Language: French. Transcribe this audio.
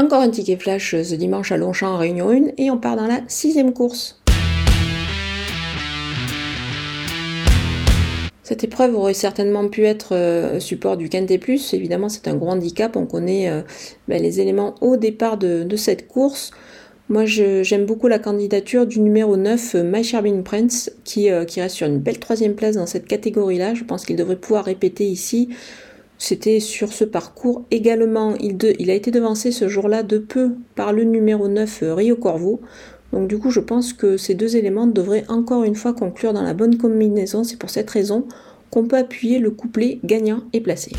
Encore un ticket flash ce dimanche à Longchamp en Réunion 1 et on part dans la sixième course. Cette épreuve aurait certainement pu être euh, support du Quintet Plus. Évidemment, c'est un gros handicap. On connaît euh, ben, les éléments au départ de, cette course. Moi, j'aime beaucoup la candidature du numéro 9, euh, My Prince, qui, qui, reste sur une belle troisième place dans cette catégorie-là. Je pense qu'il devrait pouvoir répéter ici. C'était sur ce parcours également. Il, a été devancé ce jour-là de peu par le numéro 9, Rio Corvo. Donc du coup, je pense que ces deux éléments devraient encore une fois conclure dans la bonne combinaison. C'est pour cette raison qu'on peut appuyer le couplet gagnant et placé.